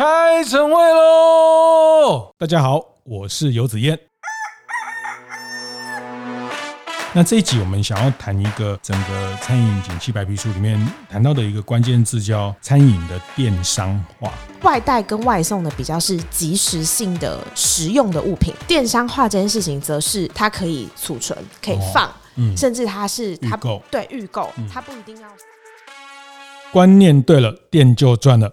开晨会喽！大家好，我是游子燕。那这一集我们想要谈一个整个餐饮景气白皮书里面谈到的一个关键字，叫餐饮的电商化。外带跟外送的比较是即时性的实用的物品，电商化这件事情则是它可以储存、可以放，哦嗯、甚至它是它对预购，它不一定要。观念对了，店就赚了。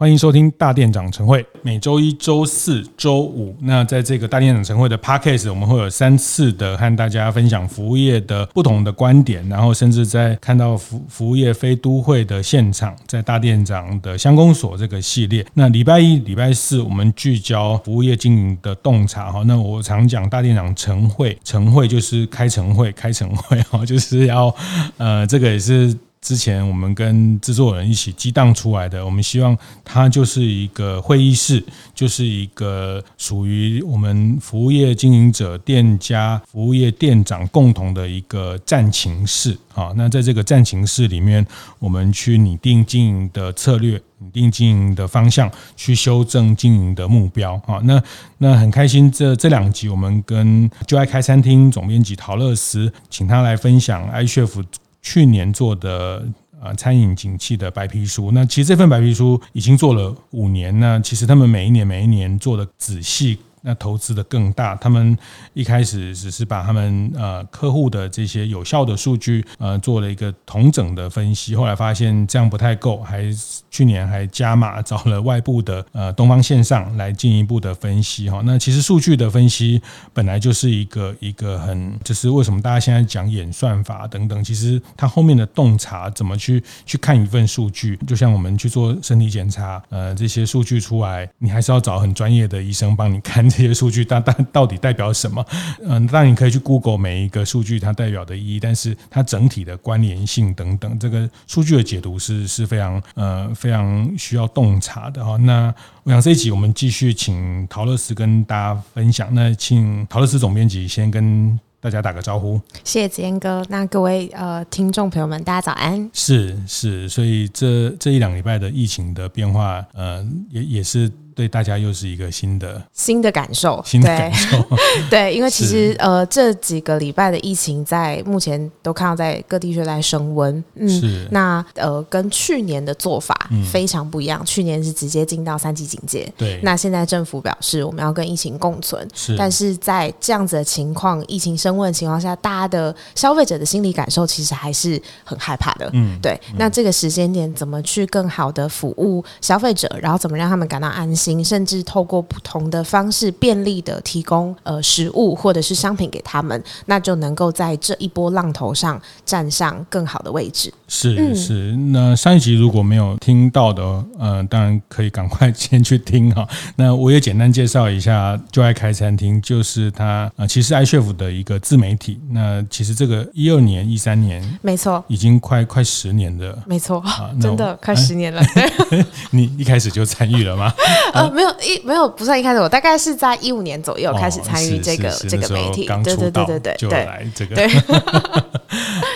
欢迎收听大店长晨会，每周一、周四、周五，那在这个大店长晨会的 Podcast，我们会有三次的和大家分享服务业的不同的观点，然后甚至在看到服服务业非都会的现场，在大店长的乡公所这个系列。那礼拜一、礼拜四，我们聚焦服务业经营的洞察哈。那我常讲大店长晨会，晨会就是开晨会，开晨会哈，就是要呃，这个也是。之前我们跟制作人一起激荡出来的，我们希望它就是一个会议室，就是一个属于我们服务业经营者、店家、服务业店长共同的一个战情室。好，那在这个战情室里面，我们去拟定经营的策略，拟定经营的方向，去修正经营的目标。好，那那很开心，这这两集我们跟就爱开餐厅总编辑陶乐斯，请他来分享 iCHEF 去年做的呃餐饮景气的白皮书，那其实这份白皮书已经做了五年，那其实他们每一年每一年做的仔细。那投资的更大，他们一开始只是把他们呃客户的这些有效的数据呃做了一个同整的分析，后来发现这样不太够，还去年还加码找了外部的呃东方线上来进一步的分析哈。那其实数据的分析本来就是一个一个很，就是为什么大家现在讲演算法等等，其实它后面的洞察怎么去去看一份数据，就像我们去做身体检查，呃这些数据出来，你还是要找很专业的医生帮你看。这些数据，但但到底代表什么？嗯，当然你可以去 Google 每一个数据它代表的意义，但是它整体的关联性等等，这个数据的解读是是非常呃非常需要洞察的哈。那我想这一集我们继续请陶乐斯跟大家分享。那请陶乐斯总编辑先跟大家打个招呼。谢谢子嫣哥。那各位呃听众朋友们，大家早安。是是，所以这这一两礼拜的疫情的变化，呃，也也是。对大家又是一个新的新的感受，新的感受。对，因为其实呃这几个礼拜的疫情在目前都看到在各地区在升温，嗯，是。那呃跟去年的做法非常不一样，去年是直接进到三级警戒，对，那现在政府表示我们要跟疫情共存，是，但是在这样子的情况，疫情升温的情况下，大家的消费者的心理感受其实还是很害怕的，嗯，对，那这个时间点怎么去更好的服务消费者，然后怎么让他们感到安心？甚至透过不同的方式便利的提供呃食物或者是商品给他们，那就能够在这一波浪头上站上更好的位置。是是，那上一集如果没有听到的，呃，当然可以赶快 先去听哈。那我也简单介绍一下，就爱开餐厅，就是它呃，其实 iCHEF 的一个自媒体。那其实这个一二年、一三年，没错，已经快快十年的，没错啊，真的快十年了。你一开始就参与了吗？呃，没有一没有不算一开始，我大概是在一五年左右开始参与这个这个媒体，对对对对对，就来这个。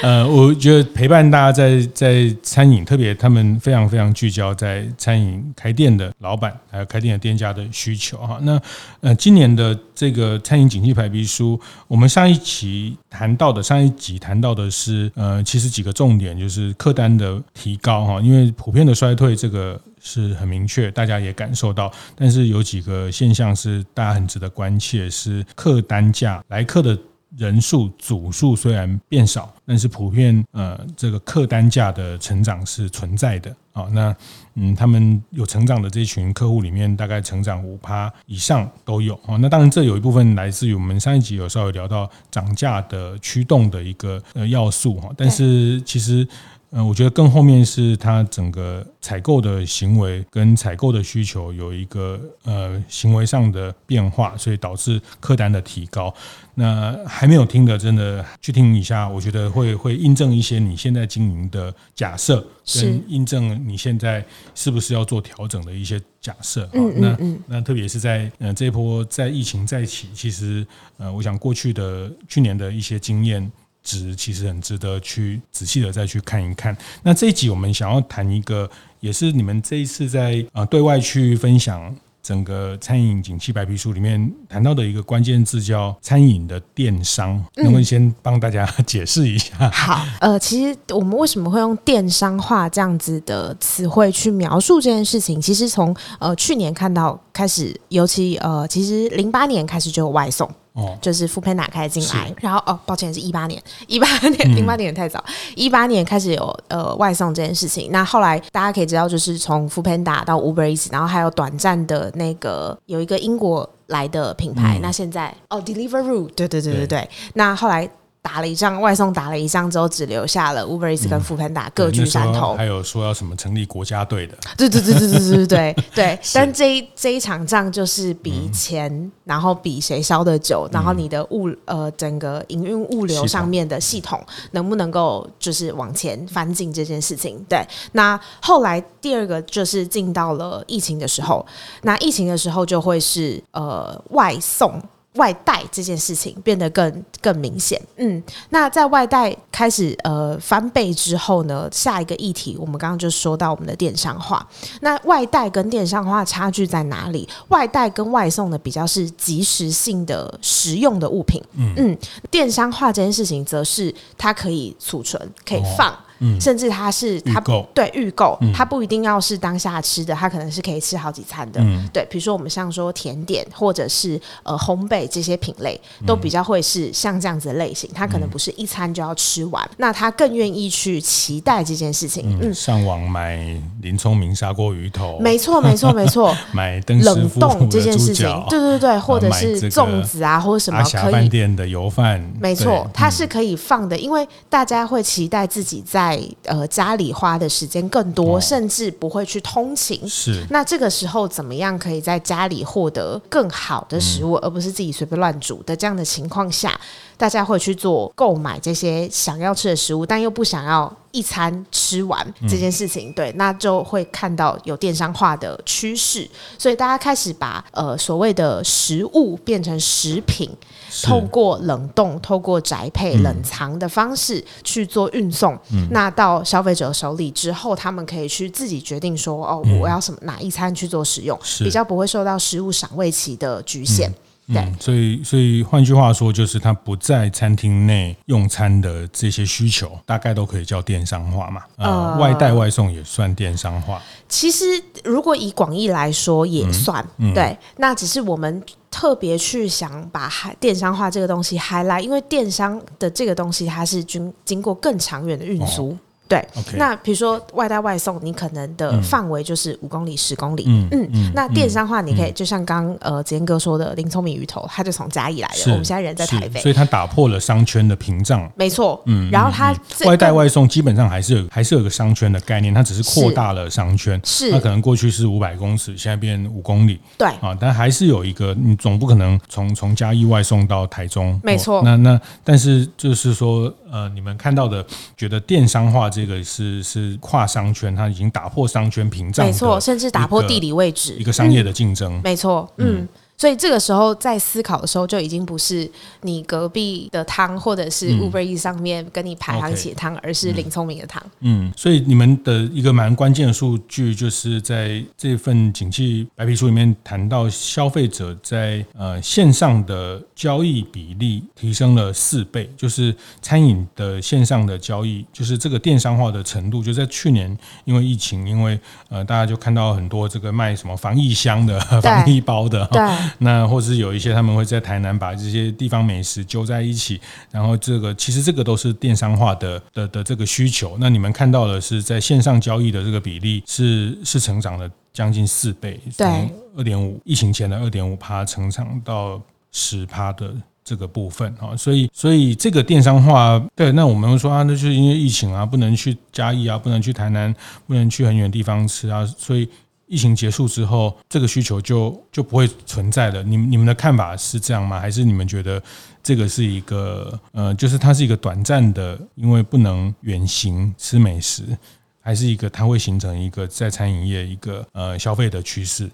呃，我觉得陪伴大家在在餐饮，特别他们非常非常聚焦在餐饮开店的老板，还有开店的店家的需求哈。那呃，今年的这个餐饮景气排比书，我们上一期谈到的，上一集谈到的是呃，其实几个重点就是客单的提高哈，因为普遍的衰退这个。是很明确，大家也感受到，但是有几个现象是大家很值得关切，是客单价来客的人数组数虽然变少，但是普遍呃这个客单价的成长是存在的啊。那嗯，他们有成长的这群客户里面，大概成长五趴以上都有啊。那当然这有一部分来自于我们上一集有稍微聊到涨价的驱动的一个呃要素哈，但是其实。嗯，我觉得更后面是它整个采购的行为跟采购的需求有一个呃行为上的变化，所以导致客单的提高。那还没有听的，真的去听一下，我觉得会会印证一些你现在经营的假设，跟印证你现在是不是要做调整的一些假设。嗯，那那特别是在呃这一波在疫情再起，其实呃我想过去的去年的一些经验。值，其实很值得去仔细的再去看一看。那这一集我们想要谈一个，也是你们这一次在呃对外去分享。整个餐饮景气白皮书里面谈到的一个关键字叫餐饮的电商，能不能先帮大家解释一下？嗯、好，呃，其实我们为什么会用电商化这样子的词汇去描述这件事情？其实从呃去年看到开始，尤其呃，其实零八年开始就有外送。哦，就是 Foodpanda 开进来，然后哦，抱歉是一八年，一八年零八年也太早，一八年开始有呃外送这件事情。那后来大家可以知道，就是从 Foodpanda 到 Uber Eats，然后还有短暂的那个有一个英国来的品牌。嗯、那现在哦，Deliveroo，对对对对对，对。那后来。打了一仗外送，打了一仗之后，只留下了 Uber Eats 跟 Foodpanda 各据山头。还有说要什么成立国家队的？对对对对对对对对。但这一这一场仗就是比钱，嗯、然后比谁烧的久，然后你的物呃整个营运物流上面的系统能不能够就是往前翻进这件事情。对，那后来第二个就是进到了疫情的时候，那疫情的时候就会是呃外送。外带这件事情变得更更明显，嗯，那在外带开始呃翻倍之后呢，下一个议题我们刚刚就说到我们的电商化。那外带跟电商化差距在哪里？外带跟外送的比较是即时性的实用的物品，嗯嗯，电商化这件事情则是它可以储存，可以放。哦甚至它是它对预购，它不一定要是当下吃的，它可能是可以吃好几餐的。嗯、对，比如说我们像说甜点或者是呃烘焙这些品类，都比较会是像这样子的类型。它可能不是一餐就要吃完，那他更愿意去期待这件事情。嗯，上网买林聪明砂锅鱼头，没错没错没错，买冷冻这件事情，对对对，或者是粽子啊或者什么可以饭店的油饭，没错，它是可以放的，因为大家会期待自己在。在呃家里花的时间更多，甚至不会去通勤。是，那这个时候怎么样可以在家里获得更好的食物，而不是自己随便乱煮的这样的情况下，大家会去做购买这些想要吃的食物，但又不想要一餐吃完这件事情。对，那就会看到有电商化的趋势，所以大家开始把呃所谓的食物变成食品。透过冷冻、透过宅配、冷藏的方式去做运送，嗯、那到消费者手里之后，他们可以去自己决定说：“哦，我要什么哪一餐去做使用，比较不会受到食物赏味期的局限。嗯”对，嗯、所以，所以换句话说，就是他不在餐厅内用餐的这些需求，大概都可以叫电商化嘛？呃，呃外带外送也算电商化。其实，如果以广义来说，也算、嗯嗯、对。那只是我们。特别去想把电商化这个东西 highlight，因为电商的这个东西它是经经过更长远的运输。哦对那比如说外带外送，你可能的范围就是五公里、十公里。嗯嗯，嗯，那电商化你可以、嗯、就像刚呃子健哥说的，林聪明鱼头，他就从嘉义来的。我们现在人在台北，所以他打破了商圈的屏障。没错，嗯，然后他、嗯、外带外送基本上还是有还是有个商圈的概念，它只是扩大了商圈。是，那可能过去是五百公尺，现在变五公里。对啊，但还是有一个，你总不可能从从嘉义外送到台中。没错，那那但是就是说。呃，你们看到的，觉得电商化这个是是跨商圈，它已经打破商圈屏障，没错，甚至打破地理位置，一个商业的竞争，嗯、没错，嗯。嗯所以这个时候在思考的时候，就已经不是你隔壁的汤，或者是 Uber Eats 上面跟你排行起汤，嗯而是林聪明的汤。嗯，所以你们的一个蛮关键的数据，就是在这份景气白皮书里面谈到，消费者在呃线上的交易比例提升了四倍，就是餐饮的线上的交易，就是这个电商化的程度，就在去年因为疫情，因为呃大家就看到很多这个卖什么防疫箱的、防疫包的，对。那或者是有一些他们会在台南把这些地方美食揪在一起，然后这个其实这个都是电商化的的的这个需求。那你们看到的是在线上交易的这个比例是是成长了将近四倍，从二点五疫情前的二点五趴成长到十趴的这个部分啊，所以所以这个电商化对，那我们说啊，那就是因为疫情啊，不能去嘉义啊，不能去台南，不能去很远地方吃啊，所以。疫情结束之后，这个需求就就不会存在了。你们你们的看法是这样吗？还是你们觉得这个是一个呃，就是它是一个短暂的，因为不能远行吃美食，还是一个它会形成一个在餐饮业一个呃消费的趋势？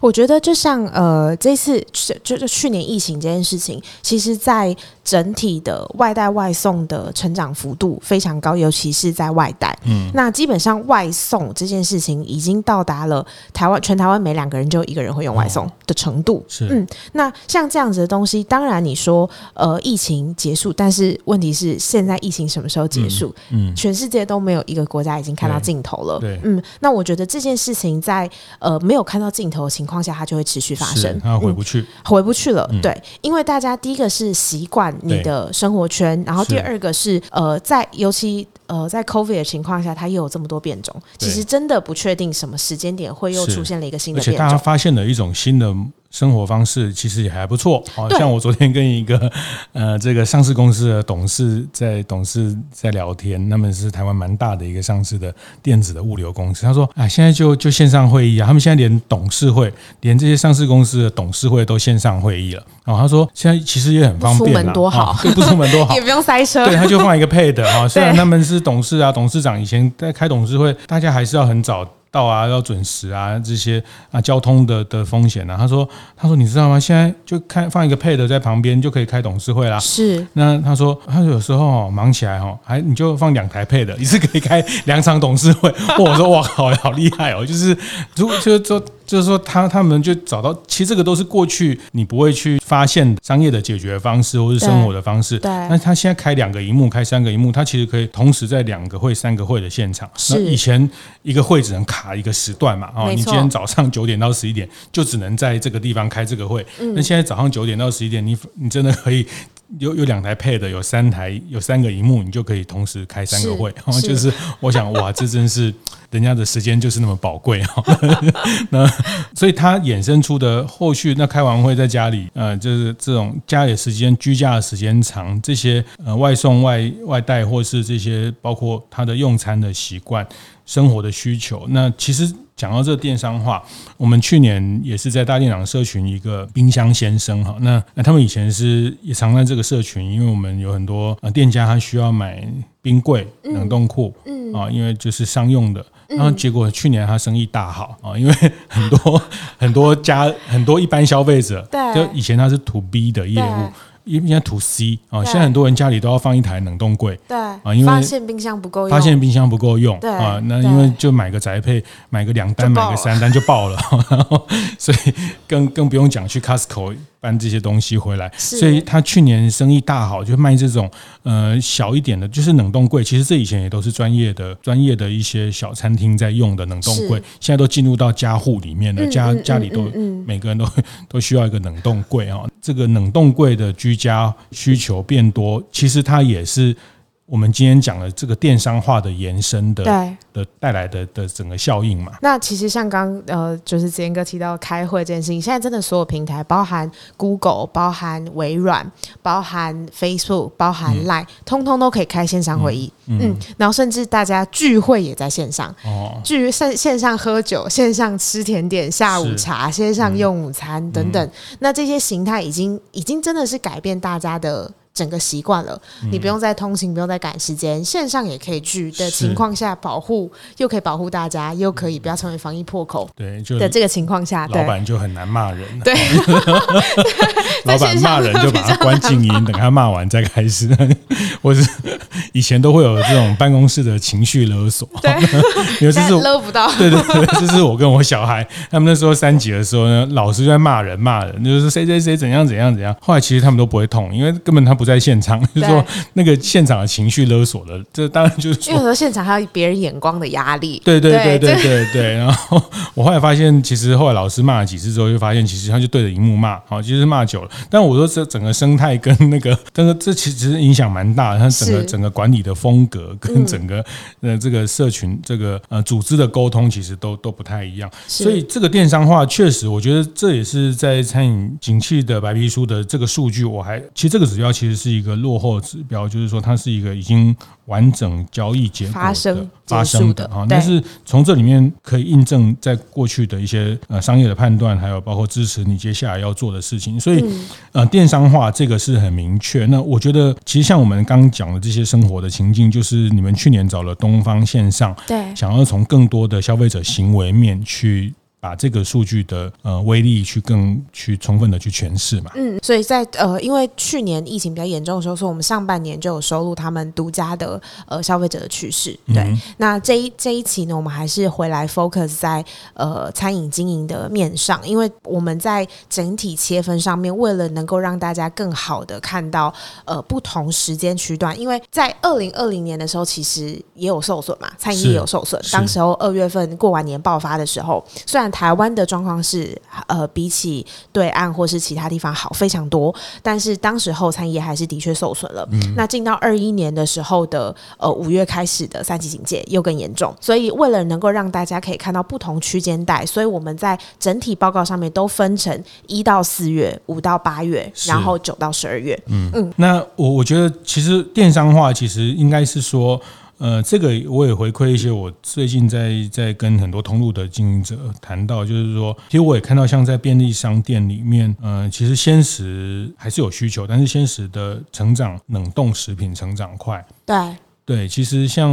我觉得就像呃，这次就就去年疫情这件事情，其实在整体的外带外送的成长幅度非常高，尤其是在外带。嗯，那基本上外送这件事情已经到达了台湾全台湾每两个人就一个人会用外送的程度。哦、是，嗯，那像这样子的东西，当然你说呃疫情结束，但是问题是现在疫情什么时候结束？嗯，嗯全世界都没有一个国家已经看到尽头了。对，对嗯，那我觉得这件事情在呃没有看到尽头。情况下，它就会持续发生，它回不去，嗯、回不去了。嗯、对，因为大家第一个是习惯你的生活圈，然后第二个是，呃，在尤其呃在 COVID 的情况下，它又有这么多变种，其实真的不确定什么时间点会又出现了一个新的变种，而且大家发现了一种新的。生活方式其实也还不错，好像我昨天跟一个呃这个上市公司的董事在董事在聊天，他们是台湾蛮大的一个上市的电子的物流公司。他说啊，现在就就线上会议啊，他们现在连董事会，连这些上市公司的董事会都线上会议了。然哦，他说现在其实也很方便，出门多好，对，不出门多好，也不用塞车。对，他就放一个 Pad 哈，虽然他们是董事啊，董事长以前在开董事会，大家还是要很早。到啊，要准时啊，这些啊，交通的的风险啊。他说，他说，你知道吗？现在就开放一个 Pad 在旁边，就可以开董事会啦。是。那他说，他有时候忙起来哈，还你就放两台 Pad，一次可以开两场董事会。我说哇，好好厉害哦！就是如果就是说。就是说他，他他们就找到，其实这个都是过去你不会去发现商业的解决方式，或是生活的方式。对。那他现在开两个荧幕，开三个荧幕，他其实可以同时在两个会、三个会的现场。是。那以前一个会只能卡一个时段嘛？哦，你今天早上九点到十一点就只能在这个地方开这个会。嗯。那现在早上九点到十一点，你你真的可以。有 有两台 Pad，有三台，有三个荧幕，你就可以同时开三个会。然后就是，我想，哇，这真是 人家的时间就是那么宝贵哈。那所以他衍生出的后续，那开完会在家里，呃，就是这种家里时间居家的时间长，这些呃外送外外带，或是这些包括他的用餐的习惯。生活的需求，那其实讲到这个电商化，我们去年也是在大店长社群一个冰箱先生哈，那那他们以前是也常在这个社群，因为我们有很多呃店家他需要买冰柜、冷冻库，嗯。啊，因为就是商用的，然后结果去年他生意大好啊，因为很多 很多家很多一般消费者，对，就以前他是 to B 的业务。应该 to C 啊，现在很多人家里都要放一台冷冻柜，对啊，因为发现冰箱不够用，发现冰箱不够用，对啊，那因为就买个宅配，买个两单，买个三单就爆了，然 后所以更更不用讲去 Costco。搬这些东西回来，所以他去年生意大好，就卖这种呃小一点的，就是冷冻柜。其实这以前也都是专业的、专业的一些小餐厅在用的冷冻柜，现在都进入到家户里面了，家家里都每个人都 都需要一个冷冻柜啊。这个冷冻柜的居家需求变多，其实它也是。我们今天讲的这个电商化的延伸的，对的带来的的整个效应嘛。那其实像刚呃，就是子贤哥提到开会这件事情，现在真的所有平台，包含 Google、包含微软、包含 Facebook、包含 Line，嗯，通通都可以开线上会议。嗯，嗯，然后甚至大家聚会也在线上，哦，聚线线上喝酒、线上吃甜点、下午茶、是线上用午餐等等。嗯，那这些形态已经已经真的是改变大家的。整个习惯了，你不用再通勤，不用再赶时间，线上也可以聚的情况下，保护又可以保护大家，又可以不要成为防疫破口。对，就的这个情况下，老板就很难骂人。对，老板骂人就把他关静音，等他骂完再开始。我是以前都会有这种办公室的情绪勒索，对，因为这是勒不到。对对对，这是我跟我小孩他们那时候三级的时候呢，老师就在骂人骂人，就是谁谁谁怎样怎样怎样。后来其实他们都不会痛，因为根本他不。不在现场，就是说那个现场的情绪勒索了，这当然就是因为说现场还有别人眼光的压力。对对对对对对。然后我后来发现，其实后来老师骂了几次之后，就发现其实他就对着荧幕骂，好，其实骂久了。但我说这整个生态跟那个，但是这其实影响蛮大的，他整个整个管理的风格跟整个呃这个社群这个呃组织的沟通，其实都都不太一样。所以这个电商化确实，我觉得这也是在餐饮景气的白皮书的这个数据，我还其实这个指标其实。是一个落后指标，就是说它是一个已经完整交易结果的发生发生的啊。但是从这里面可以印证在过去的一些呃商业的判断，还有包括支持你接下来要做的事情。所以呃，电商化这个是很明确。那我觉得其实像我们刚刚讲的这些生活的情境，就是你们去年找了东方线上，对，想要从更多的消费者行为面去。把这个数据的呃威力去更去充分的去诠释嘛。嗯，所以在呃，因为去年疫情比较严重的时候，所以我们上半年就有收录他们独家的呃消费者的趋势。对，嗯、那这一这一期呢，我们还是回来 focus 在呃餐饮经营的面上，因为我们在整体切分上面，为了能够让大家更好的看到呃不同时间区段，因为在二零二零年的时候，其实也有受损嘛，餐饮业也有受损。当时候二月份过完年爆发的时候，虽然台湾的状况是呃比起对岸或是其他地方好非常多，但是当时候餐饮业还是的确受损了。嗯、那进到二一年的时候的呃五月开始的三级警戒又更严重，所以为了能够让大家可以看到不同区间带，所以我们在整体报告上面都分成一到四月、五到八月，然后九到十二月。嗯嗯，那我我觉得其实电商化其实应该是说。呃，这个我也回馈一些，我最近在在跟很多通路的经营者谈到，就是说，其实我也看到，像在便利商店里面，呃，其实鲜食还是有需求，但是鲜食的成长，冷冻食品成长快。对对，其实像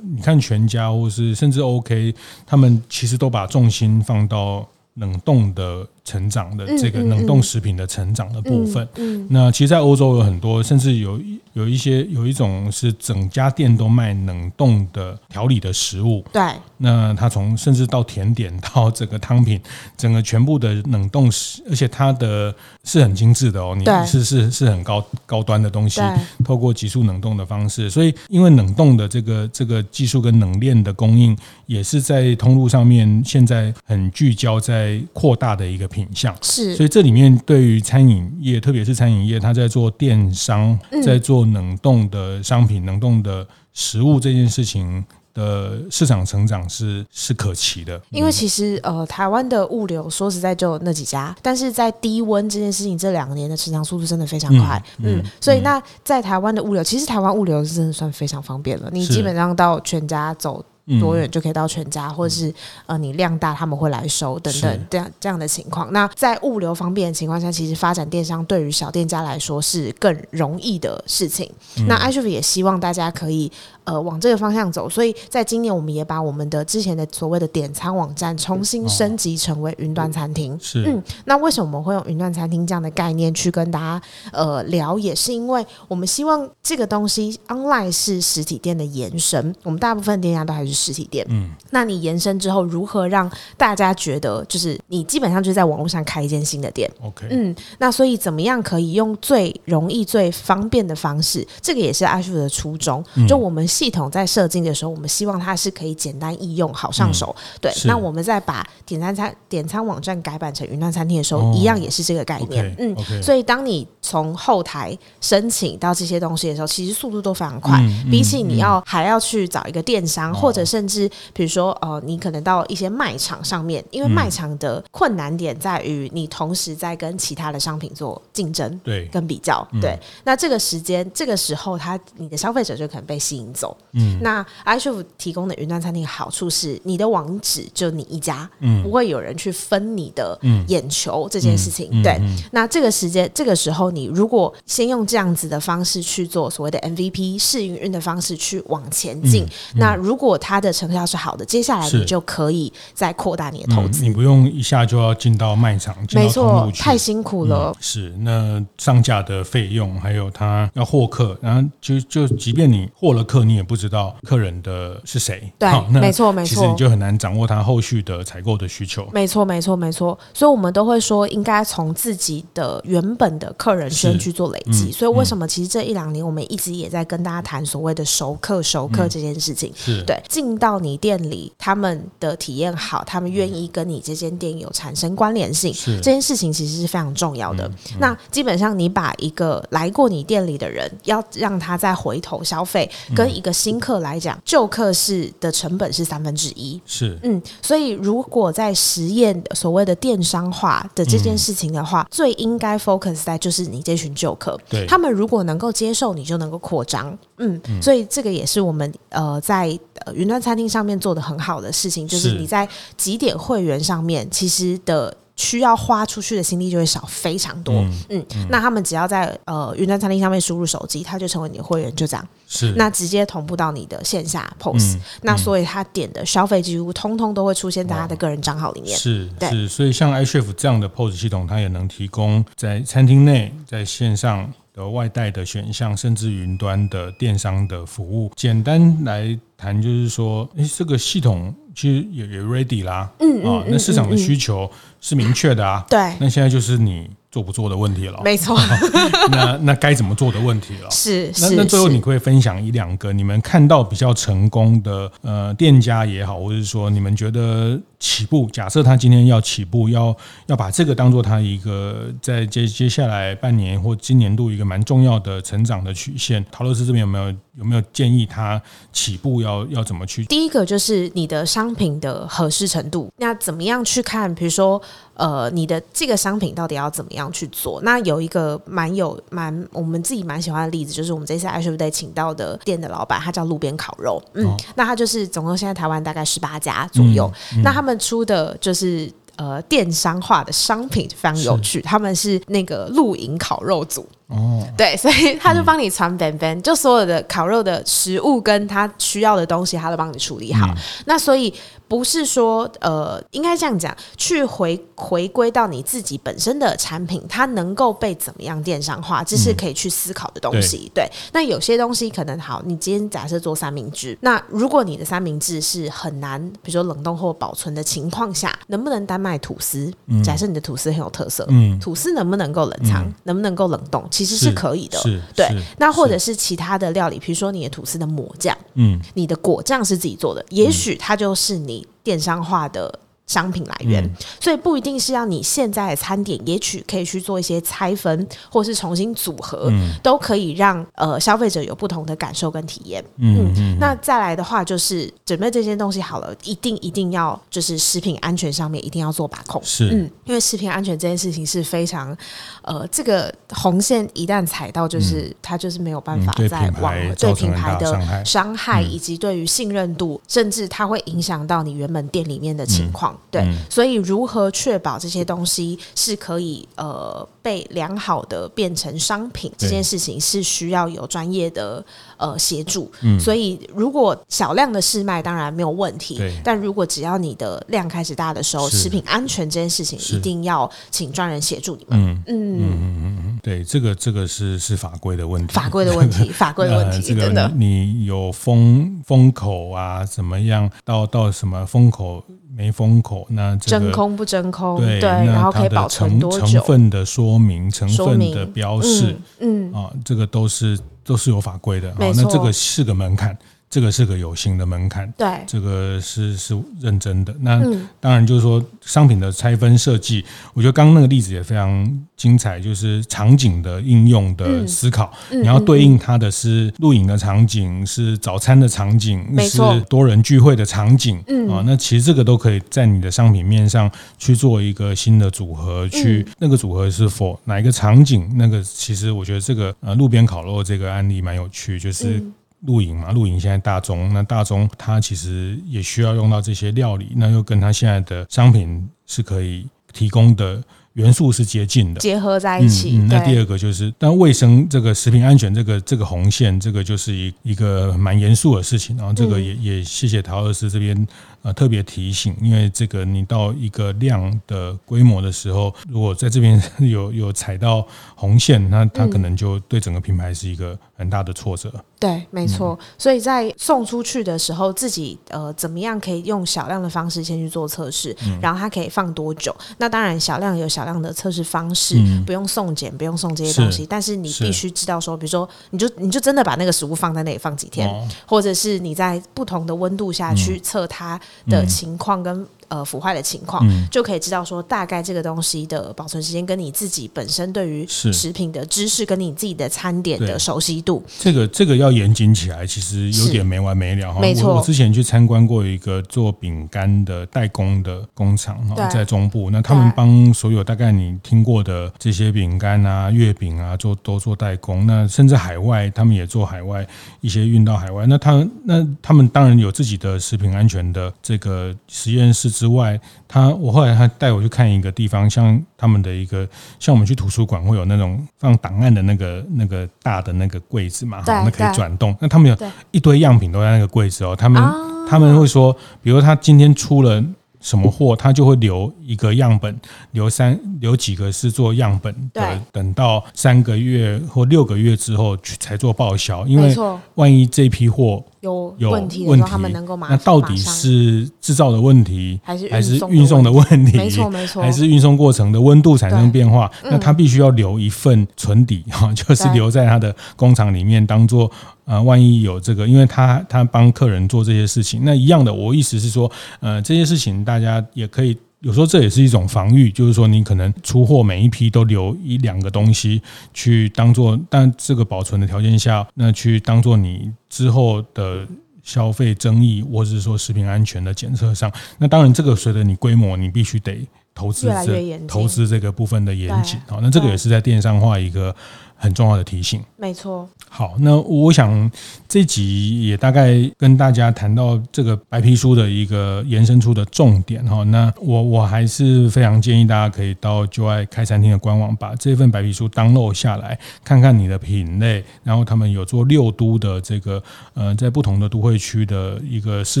你看全家或是甚至 OK，他们其实都把重心放到冷冻的。成长的这个冷冻食品的成长的部分，嗯，嗯，那其实，在欧洲有很多，甚至有有一些有一种是整家店都卖冷冻的调理的食物，对。那它从甚至到甜点到整个汤品，整个全部的冷冻食，而且它的是很精致的哦，你是是是很高高端的东西，透过急速冷冻的方式，所以因为冷冻的这个这个技术跟冷链的供应，也是在通路上面现在很聚焦在扩大的一个。品相是，所以这里面对于餐饮业，特别是餐饮业，它在做电商，在做冷冻的商品、冷冻的食物这件事情的市场成长是是可期的。因为其实呃，台湾的物流说实在就那几家，但是在低温这件事情，这两年的成长速度真的非常快。嗯，嗯，所以那在台湾的物流，其实台湾物流是真的算非常方便了。你基本上到全家走。多远就可以到全家，或者是呃你量大他们会来收等等这样这样的情况。那在物流方便的情况下，其实发展电商对于小店家来说是更容易的事情。那 iChef 也希望大家可以。呃，往这个方向走，所以在今年我们也把我们的之前的所谓的点餐网站重新升级成为云端餐厅。是，嗯，那为什么我们会用云端餐厅这样的概念去跟大家呃聊？也是因为我们希望这个东西 online 是实体店的延伸。我们大部分店家都还是实体店，嗯，那你延伸之后，如何让大家觉得就是你基本上就是在网络上开一间新的店？OK，嗯，那所以怎么样可以用最容易、最方便的方式？这个也是 iChef 的初衷，就我们。系统在设计的时候，我们希望它是可以简单易用、好上手。嗯、对，那我们再把点餐餐点餐网站改版成云端餐厅的时候，哦、一样也是这个概念。okay, 嗯，okay 所以当你从后台申请到这些东西的时候，其实速度都非常快，嗯、比起你要还要去找一个电商，嗯、或者甚至比如说呃，你可能到一些卖场上面，因为卖场的困难点在于你同时在跟其他的商品做竞争，对，跟比较。对，嗯、那这个时间这个时候，他你的消费者就可能被吸引走。嗯，那 iChef 提供的云端餐厅好处是，你的网址就你一家，嗯，不会有人去分你的眼球这件事情。嗯。嗯嗯、对，那这个时间这个时候，你如果先用这样子的方式去做所谓的 MVP 试营运的方式去往前进，那如果它的成效是好的，接下来你就可以再扩大你的投资、嗯。你不用一下就要进到卖场，没错，太辛苦了。嗯、是，那上架的费用，还有他要获客，然后就就即便你获了客，你。也不知道客人的是谁，对，没错没错，其实你就很难掌握他后续的采购的需求。没错没错没错，所以我们都会说，应该从自己的原本的客人先去做累积。嗯、所以为什么其实这一两年我们一直也在跟大家谈所谓的熟客熟客这件事情？对，进到你店里，他们的体验好，他们愿意跟你这间店有产生关联性，是。这件事情其实是非常重要的。嗯嗯、那基本上你把一个来过你店里的人，要让他再回头消费，跟一个新客来讲，旧客是的成本是三分之一，是。嗯，所以如果在实验所谓的电商化的这件事情的话，嗯、最应该 focus 在就是你这群旧客，对，他们如果能够接受，你就能够扩张，嗯，嗯，所以这个也是我们呃在云端餐厅上面做的很好的事情，就是你在几点会员上面其实的。需要花出去的心力就会少非常多。嗯，嗯嗯，那他们只要在呃云端餐厅上面输入手机，他就成为你的会员，就这样。是，那直接同步到你的线下 POS，、嗯、那所以他点的消费几乎通通都会出现在他的个人账号里面。是，对是，所以像 iChef 这样的 POS 系统，它也能提供在餐厅内在线上的外带的选项，甚至云端的电商的服务。简单来谈，就是说，哎，这个系统其实也也 ready 啦，嗯啊，那市场的需求是明确的啊，对，那现在就是你。做不做的问题了，没错。那那该怎么做的问题了？是。那那最后你可以分享一两个你们看到比较成功的呃店家也好，或者是说你们觉得起步，假设他今天要起步，要要把这个当做他一个在接接下来半年或今年度一个蛮重要的成长的曲线。陶乐斯这边有没有有没有建议他起步要要要怎么去？第一个就是你的商品的合适程度，那怎么样去看？比如说。呃，你的这个商品到底要怎么样去做？那有一个蛮有蛮我们自己蛮喜欢的例子，就是我们这次 iChef Day 请到的店的老板，他叫路边烤肉。嗯，哦、那他就是总共现在台湾大概十八家左右。嗯嗯、那他们出的就是呃电商化的商品非常有趣，他们是那个露营烤肉组。哦，对，所以他就帮你传本本，就所有的烤肉的食物跟他需要的东西，他都帮你处理好。嗯、那所以。不是说呃，应该这样讲，去回回归到你自己本身的产品，它能够被怎么样电商化，这是可以去思考的东西。嗯、对，对，那有些东西可能好，你今天假设做三明治，那如果你的三明治是很难，比如说冷冻或保存的情况下，能不能单卖吐司？嗯、假设你的吐司很有特色，嗯，吐司能不能够冷藏？嗯、能不能够冷冻？其实是可以的。是，对。那或者是其他的料理，比如说你的吐司的抹酱，嗯，你的果酱是自己做的，也许它就是你。电商化的商品来源，嗯、所以不一定是要你现在的餐点，也许可以去做一些拆分，或是重新组合，嗯、都可以让呃消费者有不同的感受跟体验。嗯，嗯，嗯，那再来的话，就是准备这些东西好了，一定一定要就是食品安全上面一定要做把控。是，嗯，因为食品安全这件事情是非常呃，这个红线一旦踩到，就是、嗯、它就是没有办法再往对品牌的伤害，以及对于信任度，嗯、甚至它会影响到你原本店里面的情况。嗯对，嗯、所以如何确保这些东西是可以呃被良好的变成商品，这件事情是需要有专业的呃协助。嗯，所以如果小量的试卖当然没有问题，但如果只要你的量开始大的时候，食品安全这件事情一定要请专人协助你们。嗯嗯嗯嗯，对，这个这个是是法规的问题，法规的问题，法规的问题，真的。你有封封口啊？怎么样？到到什么封口？没封口，那这个真空不真空？对，对，然后可以保存多久？成分的说明、成分的标示，嗯，嗯啊，这个都是都是有法规的。啊，那这个是个门槛。这个是个有形的门槛，对，这个是是认真的。那当然就是说，商品的拆分设计，我觉得刚刚那个例子也非常精彩，就是场景的应用的思考。你要对应它的是录影的场景，是早餐的场景，是多人聚会的场景，啊，那其实这个都可以在你的商品面上去做一个新的组合，去那个组合是否哪一个场景？那个其实我觉得这个呃路边烤肉这个案例蛮有趣，就是。露营嘛，露营现在大宗，那大宗它其实也需要用到这些料理，那又跟它现在的商品是可以提供的元素是接近的，结合在一起。嗯嗯、那第二个就是，对但卫生这个食品安全这个这个红线，这个就是一一个蛮严肃的事情。然后这个也、嗯、也谢谢陶老师这边呃特别提醒，因为这个你到一个量的规模的时候，如果在这边 有有踩到红线，那它可能就对整个品牌是一个很大的挫折。对，没错。所以在送出去的时候，自己呃怎么样可以用小量的方式先去做测试，嗯、然后它可以放多久？那当然小量有小量的测试方式，嗯、不用送检，不用送这些东西。是但是你必须知道说，比如说，你就你就真的把那个食物放在那里放几天，哦、或者是你在不同的温度下去测它的情况跟。呃，腐坏的情况，嗯、就可以知道说，大概这个东西的保存时间跟你自己本身对于食品的知识，跟你自己的餐点的熟悉度，这个这个要严谨起来，其实有点没完没了哈。没错，我之前去参观过一个做饼干的代工的工厂哈，在中部，那他们帮所有大概你听过的这些饼干啊、月饼啊，做都做代工，那甚至海外他们也做海外一些运到海外，那他那他们当然有自己的食品安全的这个实验室。之外，他我后来他带我去看一个地方，像他们的一个，像我们去图书馆会有那种放档案的那个那个大的那个柜子嘛，哈，那可以转动。那他们有一堆样品都在那个柜子哦，他们他们会说，比如他今天出了。什么货，他就会留一个样本，留三留几个是做样本的，等到三个月或六个月之后去才做报销，因为万一这批货。有问题的时候，他们能够马上。那到底是制造的问题，还是还是运送的问题？没错没错，还是运送过程的温度产生变化？那他必须要留一份存底 哈，就是留在他的工厂里面，当做呃，万一有这个，因为他他帮客人做这些事情，那一样的，我意思是说，呃，这些事情大家也可以。有时候这也是一种防御，就是说你可能出货每一批都留一两个东西去当做，但这个保存的条件下，那去当做你之后的消费争议，或者是说食品安全的检测上，那当然这个随着你规模，你必须得投资这投资这个部分的严谨啊，那这个也是在电商化一个。很重要的提醒，没错。好，那我想这集也大概跟大家谈到这个白皮书的一个延伸出的重点哈。那我我还是非常建议大家可以到就爱开餐厅的官网，把这份白皮书 download 下来，看看你的品类，然后他们有做六都的这个呃，在不同的都会区的一个市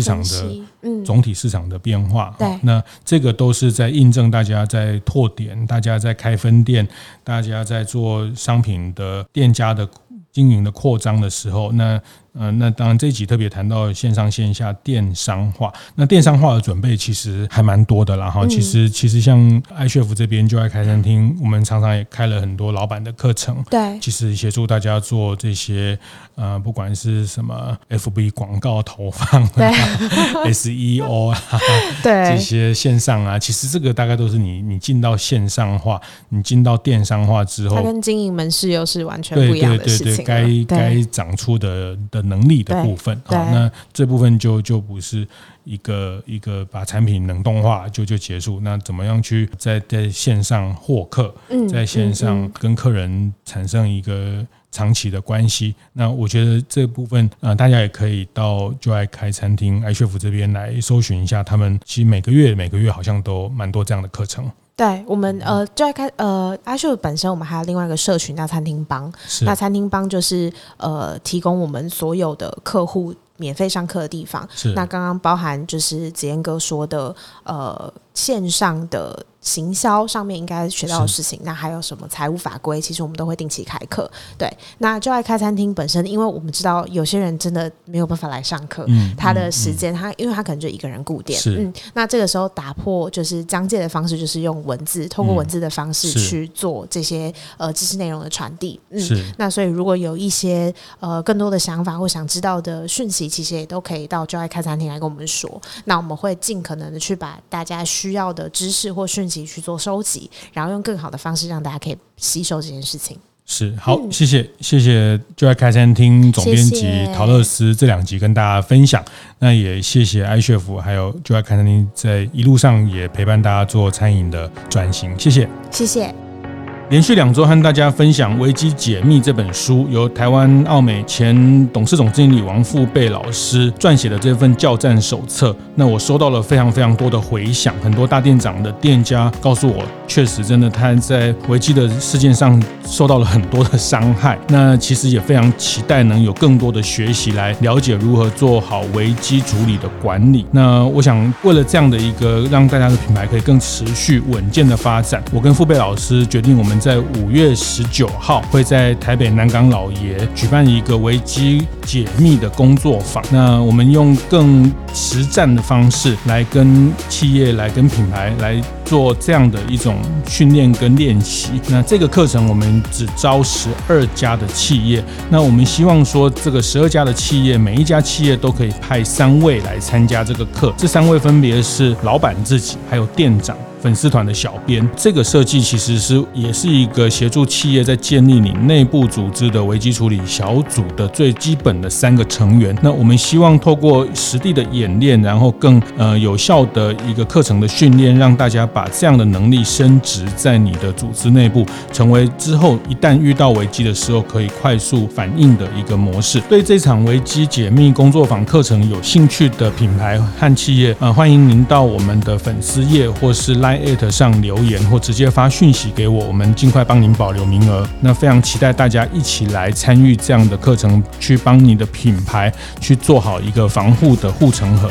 场的总体市场的变化。对，那这个都是在印证大家在拓点，大家在开分店，大家在做商品。的店家的经营的扩张的时候，那。嗯、呃，那当然这一集特别谈到线上线下电商化，那电商化的准备其实还蛮多的啦哈。其实其实像爱学府这边就爱开餐厅，我们常常也开了很多老板的课程，对，其实协助大家做这些呃，不管是什么 FB 广告投放，对，SEO 啊，对，这些线上啊，其实这个大概都是你你进到线上化，你进到电商化之后，它跟经营门市又是完全不一样的事情，对对对，该该长出的的。能力的部分，好，那这部分就就不是一个一个把产品冷冻化就就结束。那怎么样去在在线上获客，在线上跟客人产生一个长期的关系？那我觉得这部分啊，大家也可以到就爱开餐厅 iCHEF 这边来搜寻一下，他们其实每个月每个月好像都蛮多这样的课程。对我们呃，就要开呃，iCHEF 本身我们还有另外一个社群叫餐厅帮，那餐厅帮就是呃，提供我们所有的客户免费上课的地方。是那刚刚包含就是子燕哥说的呃，线上的。行销上面应该学到的事情，那还有什么财务法规？其实我们都会定期开课。对，那就爱开餐厅本身，因为我们知道有些人真的没有办法来上课，嗯，他的时间他，因为他可能就一个人固定，嗯，那这个时候打破就是疆界的方式，就是用文字，通过文字的方式去做这些呃知识内容的传递，嗯，那所以如果有一些呃更多的想法或想知道的讯息，其实也都可以到就爱开餐厅来跟我们说，那我们会尽可能的去把大家需要的知识或讯息。去做收集，然后用更好的方式让大家可以吸收这件事情。是好，嗯、谢谢谢谢，就爱开餐厅总编辑陶乐斯这两集跟大家分享。那也谢谢 iCHEF 还有就爱开餐厅在一路上也陪伴大家做餐饮的转型。谢谢，谢谢。连续两周和大家分享《危机解密》这本书，由台湾奥美前董事总经理王富贝老师撰写的这份教战手册。那我收到了非常非常多的回响，很多大店长的店家告诉我，确实真的他在危机的事件上受到了很多的伤害。那其实也非常期待能有更多的学习来了解如何做好危机处理的管理。那我想，为了这样的一个让大家的品牌可以更持续稳健的发展，我跟富贝老师决定我们。在五月十九号，会在台北南港老爷举办一个危机解密的工作坊。那我们用更实战的方式来跟企业、来跟品牌来做这样的一种训练跟练习。那这个课程我们只招十二家的企业。那我们希望说，这个十二家的企业，每一家企业都可以派三位来参加这个课。这三位分别是老板自己，还有店长。粉丝团的小编，这个设计其实是也是一个协助企业在建立你内部组织的危机处理小组的最基本的三个成员。那我们希望透过实地的演练，然后更呃有效的一个课程的训练，让大家把把这样的能力升值在你的组织内部，成为之后一旦遇到危机的时候可以快速反应的一个模式。对这场危机解密工作坊课程有兴趣的品牌和企业，呃，欢迎您到我们的粉丝页或是 Line@ 上留言，或直接发讯息给我，我们尽快帮您保留名额。那非常期待大家一起来参与这样的课程，去帮你的品牌去做好一个防护的护城河。